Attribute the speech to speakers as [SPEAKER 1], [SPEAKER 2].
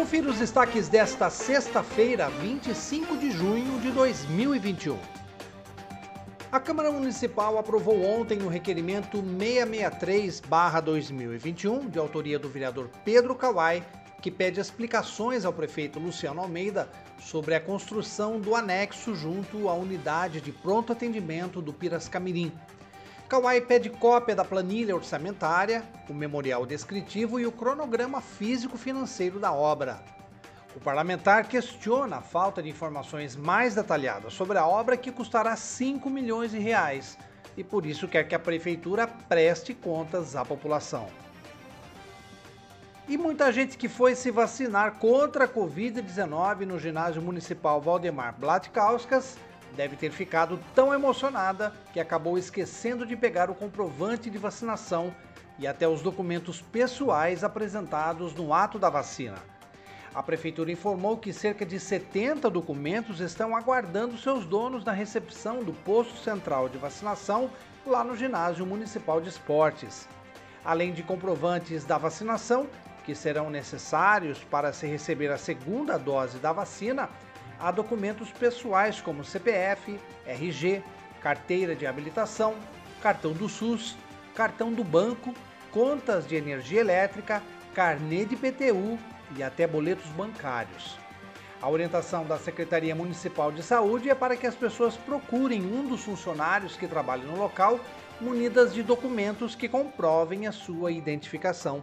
[SPEAKER 1] Confira os destaques desta sexta-feira, 25 de junho de 2021. A Câmara Municipal aprovou ontem o requerimento 663-2021, de autoria do vereador Pedro Kawai, que pede explicações ao prefeito Luciano Almeida sobre a construção do anexo junto à unidade de pronto atendimento do Piracicamirim. Kawai pede cópia da planilha orçamentária, o memorial descritivo e o cronograma físico-financeiro da obra. O parlamentar questiona a falta de informações mais detalhadas sobre a obra que custará 5 milhões de reais e por isso quer que a prefeitura preste contas à população. E muita gente que foi se vacinar contra a Covid-19 no ginásio municipal Valdemar Blatkauskas deve ter ficado tão emocionada que acabou esquecendo de pegar o comprovante de vacinação e até os documentos pessoais apresentados no ato da vacina. A prefeitura informou que cerca de 70 documentos estão aguardando seus donos na recepção do posto central de vacinação lá no ginásio municipal de esportes. Além de comprovantes da vacinação, que serão necessários para se receber a segunda dose da vacina, há documentos pessoais como CPF, RG, carteira de habilitação, cartão do SUS, cartão do banco, contas de energia elétrica, carnê de PTU e até boletos bancários. A orientação da Secretaria Municipal de Saúde é para que as pessoas procurem um dos funcionários que trabalham no local munidas de documentos que comprovem a sua identificação.